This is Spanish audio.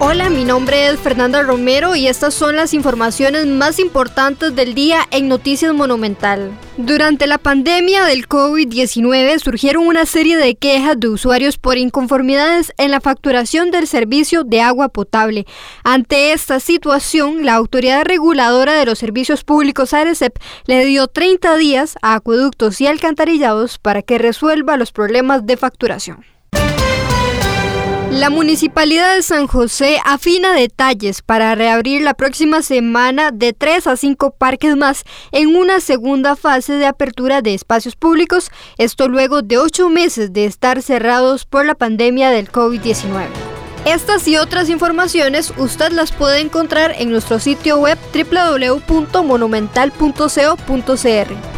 Hola, mi nombre es Fernanda Romero y estas son las informaciones más importantes del día en Noticias Monumental. Durante la pandemia del COVID-19 surgieron una serie de quejas de usuarios por inconformidades en la facturación del servicio de agua potable. Ante esta situación, la Autoridad Reguladora de los Servicios Públicos ARECEP le dio 30 días a acueductos y alcantarillados para que resuelva los problemas de facturación. La Municipalidad de San José afina detalles para reabrir la próxima semana de 3 a 5 parques más en una segunda fase de apertura de espacios públicos, esto luego de 8 meses de estar cerrados por la pandemia del COVID-19. Estas y otras informaciones usted las puede encontrar en nuestro sitio web www.monumental.co.cr.